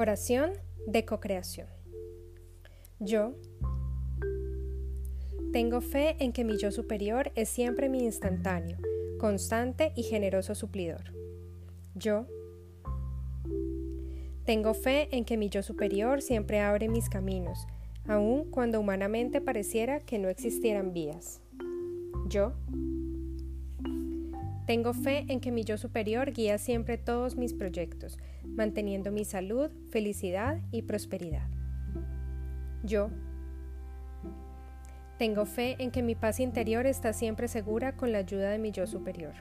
Oración de cocreación. Yo tengo fe en que mi yo superior es siempre mi instantáneo, constante y generoso suplidor. Yo tengo fe en que mi yo superior siempre abre mis caminos, aun cuando humanamente pareciera que no existieran vías. Yo tengo fe en que mi yo superior guía siempre todos mis proyectos, manteniendo mi salud, felicidad y prosperidad. Yo tengo fe en que mi paz interior está siempre segura con la ayuda de mi yo superior,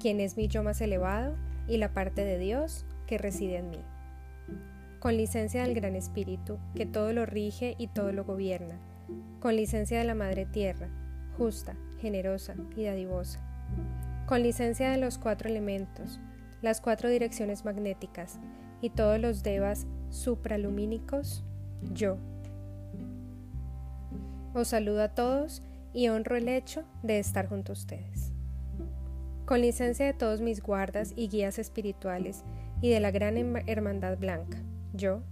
quien es mi yo más elevado y la parte de Dios que reside en mí. Con licencia del Gran Espíritu, que todo lo rige y todo lo gobierna, con licencia de la Madre Tierra, justa, generosa y dadivosa con licencia de los cuatro elementos, las cuatro direcciones magnéticas y todos los devas supralumínicos, yo. Os saludo a todos y honro el hecho de estar junto a ustedes. Con licencia de todos mis guardas y guías espirituales y de la gran hermandad blanca, yo,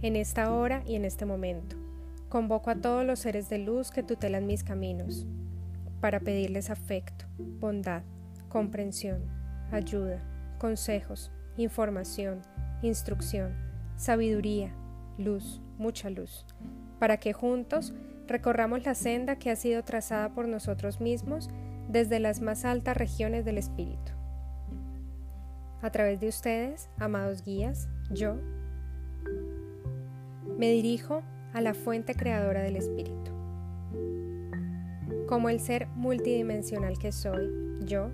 en esta hora y en este momento, convoco a todos los seres de luz que tutelan mis caminos, para pedirles afecto, bondad, comprensión, ayuda, consejos, información, instrucción, sabiduría, luz, mucha luz, para que juntos recorramos la senda que ha sido trazada por nosotros mismos desde las más altas regiones del espíritu. A través de ustedes, amados guías, yo me dirijo a la fuente creadora del espíritu como el ser multidimensional que soy, yo.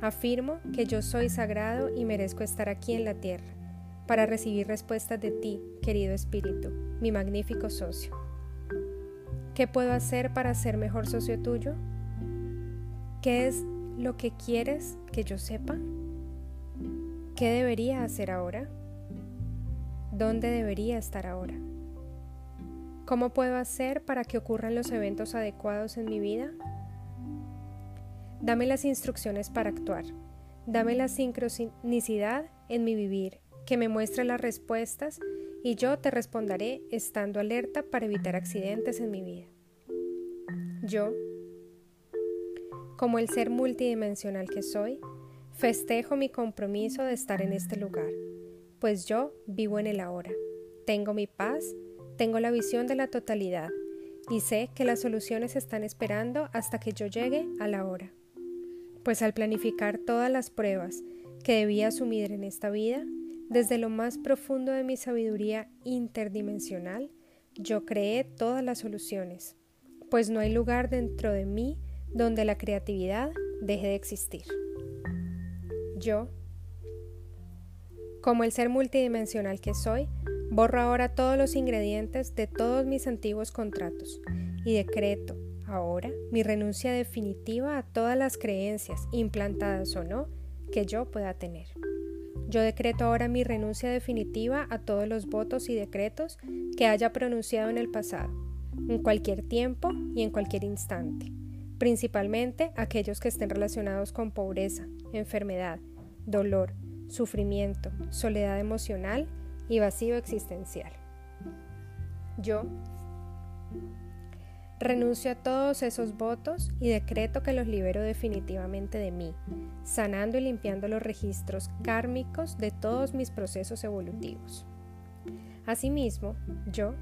Afirmo que yo soy sagrado y merezco estar aquí en la tierra para recibir respuestas de ti, querido Espíritu, mi magnífico socio. ¿Qué puedo hacer para ser mejor socio tuyo? ¿Qué es lo que quieres que yo sepa? ¿Qué debería hacer ahora? ¿Dónde debería estar ahora? ¿Cómo puedo hacer para que ocurran los eventos adecuados en mi vida? Dame las instrucciones para actuar. Dame la sincronicidad en mi vivir, que me muestre las respuestas y yo te responderé estando alerta para evitar accidentes en mi vida. Yo, como el ser multidimensional que soy, festejo mi compromiso de estar en este lugar, pues yo vivo en el ahora. Tengo mi paz tengo la visión de la totalidad y sé que las soluciones están esperando hasta que yo llegue a la hora. Pues al planificar todas las pruebas que debía asumir en esta vida, desde lo más profundo de mi sabiduría interdimensional, yo creé todas las soluciones, pues no hay lugar dentro de mí donde la creatividad deje de existir. Yo, como el ser multidimensional que soy, Borro ahora todos los ingredientes de todos mis antiguos contratos y decreto ahora mi renuncia definitiva a todas las creencias, implantadas o no, que yo pueda tener. Yo decreto ahora mi renuncia definitiva a todos los votos y decretos que haya pronunciado en el pasado, en cualquier tiempo y en cualquier instante, principalmente aquellos que estén relacionados con pobreza, enfermedad, dolor, sufrimiento, soledad emocional y vacío existencial. Yo renuncio a todos esos votos y decreto que los libero definitivamente de mí, sanando y limpiando los registros kármicos de todos mis procesos evolutivos. Asimismo, yo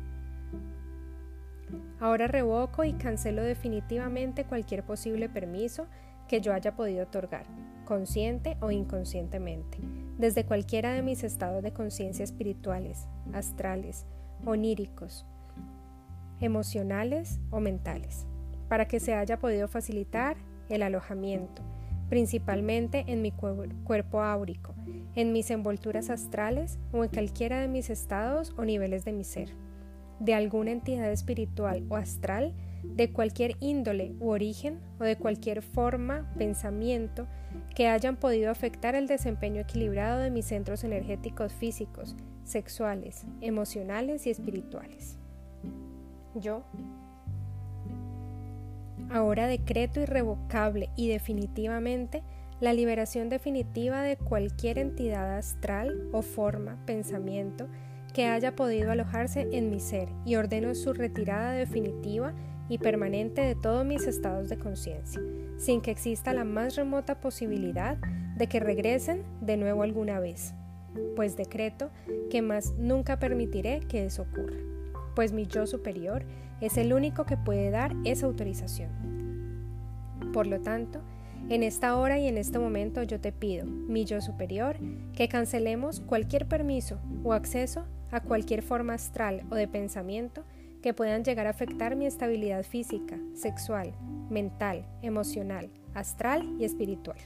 ahora revoco y cancelo definitivamente cualquier posible permiso que yo haya podido otorgar, consciente o inconscientemente, desde cualquiera de mis estados de conciencia espirituales, astrales, oníricos, emocionales o mentales, para que se haya podido facilitar el alojamiento, principalmente en mi cuerpo áurico, en mis envolturas astrales o en cualquiera de mis estados o niveles de mi ser, de alguna entidad espiritual o astral de cualquier índole u origen o de cualquier forma, pensamiento que hayan podido afectar el desempeño equilibrado de mis centros energéticos físicos, sexuales, emocionales y espirituales. Yo ahora decreto irrevocable y definitivamente la liberación definitiva de cualquier entidad astral o forma, pensamiento, que haya podido alojarse en mi ser y ordeno su retirada definitiva y permanente de todos mis estados de conciencia, sin que exista la más remota posibilidad de que regresen de nuevo alguna vez, pues decreto que más nunca permitiré que eso ocurra, pues mi yo superior es el único que puede dar esa autorización. Por lo tanto, en esta hora y en este momento yo te pido, mi yo superior, que cancelemos cualquier permiso o acceso a cualquier forma astral o de pensamiento que puedan llegar a afectar mi estabilidad física, sexual, mental, emocional, astral y espiritual.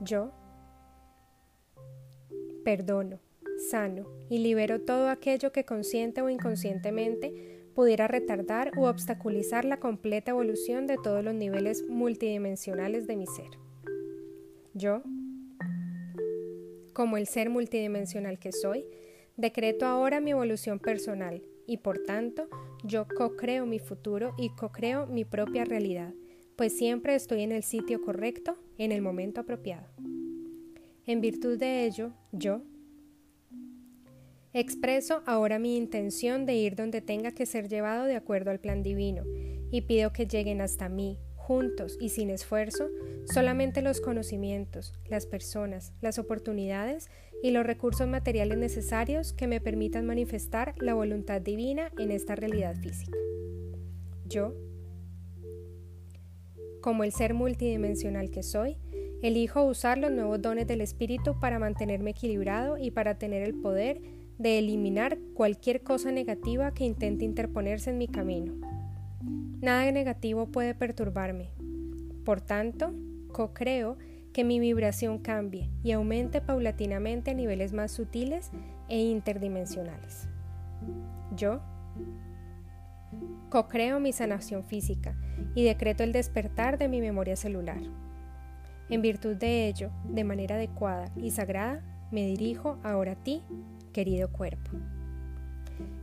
Yo perdono, sano y libero todo aquello que consciente o inconscientemente pudiera retardar u obstaculizar la completa evolución de todos los niveles multidimensionales de mi ser. Yo, como el ser multidimensional que soy, decreto ahora mi evolución personal, y por tanto yo co-creo mi futuro y co-creo mi propia realidad, pues siempre estoy en el sitio correcto en el momento apropiado. En virtud de ello, yo expreso ahora mi intención de ir donde tenga que ser llevado de acuerdo al plan divino y pido que lleguen hasta mí, juntos y sin esfuerzo, solamente los conocimientos, las personas, las oportunidades y los recursos materiales necesarios que me permitan manifestar la voluntad divina en esta realidad física. Yo, como el ser multidimensional que soy, elijo usar los nuevos dones del Espíritu para mantenerme equilibrado y para tener el poder de eliminar cualquier cosa negativa que intente interponerse en mi camino. Nada negativo puede perturbarme. Por tanto, co-creo que mi vibración cambie y aumente paulatinamente a niveles más sutiles e interdimensionales. Yo co-creo mi sanación física y decreto el despertar de mi memoria celular. En virtud de ello, de manera adecuada y sagrada, me dirijo ahora a ti, querido cuerpo.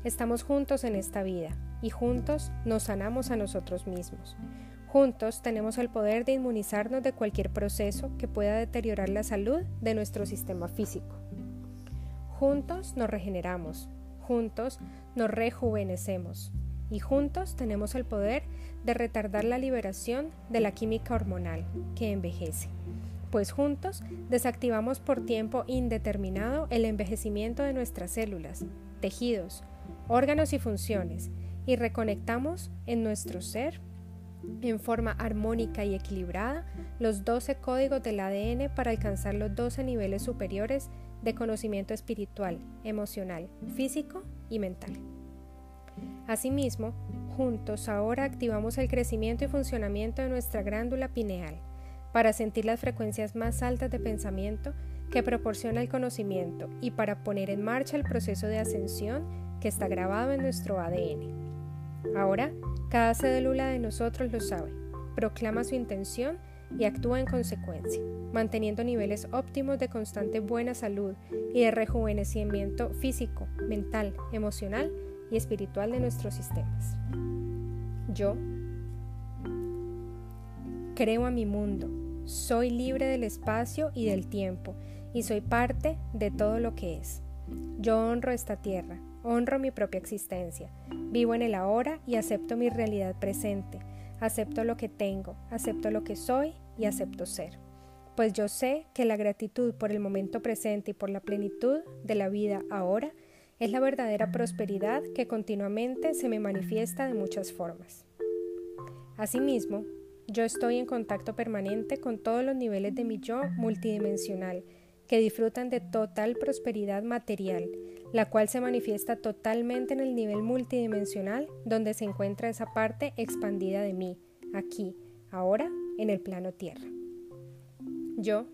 Estamos juntos en esta vida y juntos nos sanamos a nosotros mismos. Juntos tenemos el poder de inmunizarnos de cualquier proceso que pueda deteriorar la salud de nuestro sistema físico. Juntos nos regeneramos, juntos nos rejuvenecemos y juntos tenemos el poder de retardar la liberación de la química hormonal que envejece, pues juntos desactivamos por tiempo indeterminado el envejecimiento de nuestras células, tejidos, órganos y funciones y reconectamos en nuestro ser en forma armónica y equilibrada los 12 códigos del ADN para alcanzar los 12 niveles superiores de conocimiento espiritual, emocional, físico y mental. Asimismo, juntos ahora activamos el crecimiento y funcionamiento de nuestra glándula pineal para sentir las frecuencias más altas de pensamiento que proporciona el conocimiento y para poner en marcha el proceso de ascensión que está grabado en nuestro ADN. Ahora, cada célula de nosotros lo sabe, proclama su intención y actúa en consecuencia, manteniendo niveles óptimos de constante buena salud y de rejuvenecimiento físico, mental, emocional y espiritual de nuestros sistemas. Yo creo a mi mundo, soy libre del espacio y del tiempo y soy parte de todo lo que es. Yo honro esta tierra, honro mi propia existencia, vivo en el ahora y acepto mi realidad presente, acepto lo que tengo, acepto lo que soy y acepto ser. Pues yo sé que la gratitud por el momento presente y por la plenitud de la vida ahora es la verdadera prosperidad que continuamente se me manifiesta de muchas formas. Asimismo, yo estoy en contacto permanente con todos los niveles de mi yo multidimensional, que disfrutan de total prosperidad material, la cual se manifiesta totalmente en el nivel multidimensional donde se encuentra esa parte expandida de mí, aquí, ahora, en el plano tierra. Yo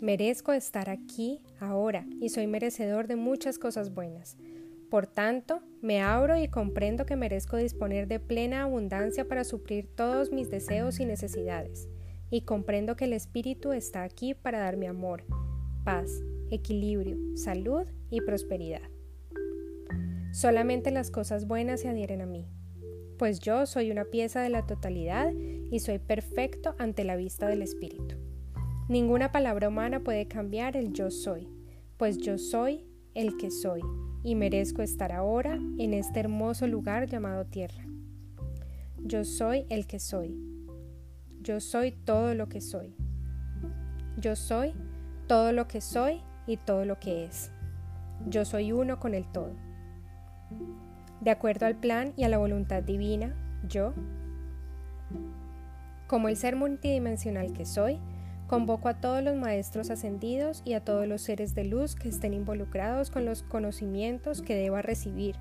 merezco estar aquí, ahora, y soy merecedor de muchas cosas buenas. Por tanto, me abro y comprendo que merezco disponer de plena abundancia para suplir todos mis deseos y necesidades y comprendo que el Espíritu está aquí para darme amor, paz, equilibrio, salud y prosperidad. Solamente las cosas buenas se adhieren a mí, pues yo soy una pieza de la totalidad y soy perfecto ante la vista del Espíritu. Ninguna palabra humana puede cambiar el yo soy, pues yo soy el que soy y merezco estar ahora en este hermoso lugar llamado tierra. Yo soy el que soy. Yo soy todo lo que soy. Yo soy todo lo que soy y todo lo que es. Yo soy uno con el todo. De acuerdo al plan y a la voluntad divina, yo, como el ser multidimensional que soy, convoco a todos los maestros ascendidos y a todos los seres de luz que estén involucrados con los conocimientos que deba recibir,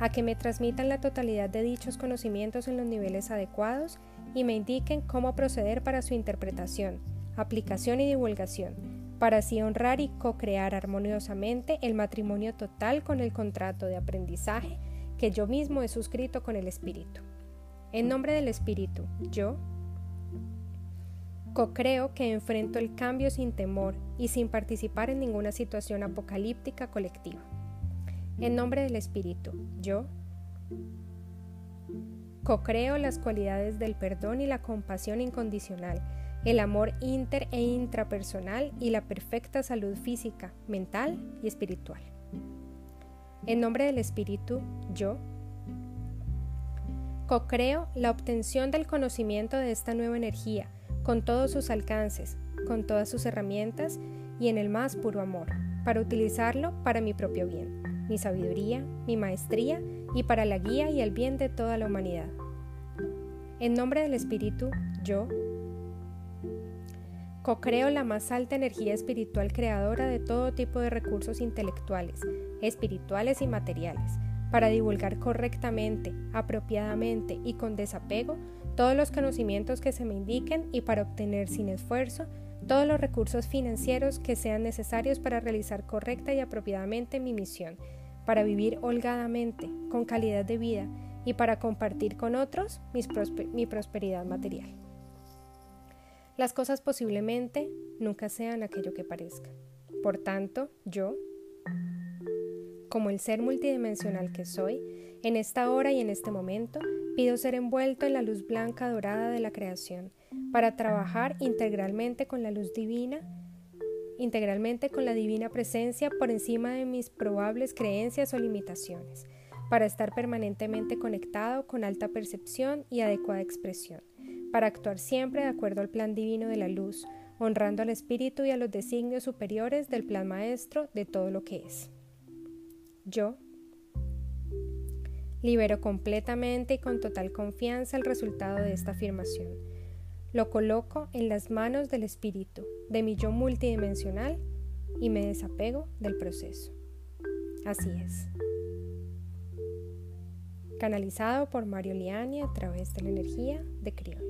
a que me transmitan la totalidad de dichos conocimientos en los niveles adecuados y me indiquen cómo proceder para su interpretación, aplicación y divulgación, para así honrar y co-crear armoniosamente el matrimonio total con el contrato de aprendizaje que yo mismo he suscrito con el Espíritu. En nombre del Espíritu, yo co-creo que enfrento el cambio sin temor y sin participar en ninguna situación apocalíptica colectiva. En nombre del Espíritu, yo co-creo las cualidades del perdón y la compasión incondicional el amor inter e intrapersonal y la perfecta salud física, mental y espiritual. En nombre del Espíritu, yo co-creo la obtención del conocimiento de esta nueva energía, con todos sus alcances, con todas sus herramientas y en el más puro amor, para utilizarlo para mi propio bien, mi sabiduría, mi maestría y para la guía y el bien de toda la humanidad. En nombre del Espíritu, yo Co-creo la más alta energía espiritual creadora de todo tipo de recursos intelectuales, espirituales y materiales, para divulgar correctamente, apropiadamente y con desapego todos los conocimientos que se me indiquen y para obtener sin esfuerzo todos los recursos financieros que sean necesarios para realizar correcta y apropiadamente mi misión, para vivir holgadamente, con calidad de vida y para compartir con otros mi prosperidad material. Las cosas posiblemente nunca sean aquello que parezca. Por tanto, yo, como el ser multidimensional que soy, en esta hora y en este momento, pido ser envuelto en la luz blanca dorada de la creación, para trabajar integralmente con la luz divina, integralmente con la divina presencia por encima de mis probables creencias o limitaciones, para estar permanentemente conectado con alta percepción y adecuada expresión para actuar siempre de acuerdo al plan divino de la luz, honrando al espíritu y a los designios superiores del plan maestro de todo lo que es. Yo libero completamente y con total confianza el resultado de esta afirmación. Lo coloco en las manos del espíritu, de mi yo multidimensional, y me desapego del proceso. Así es. Canalizado por Mario Liani a través de la energía de Criol.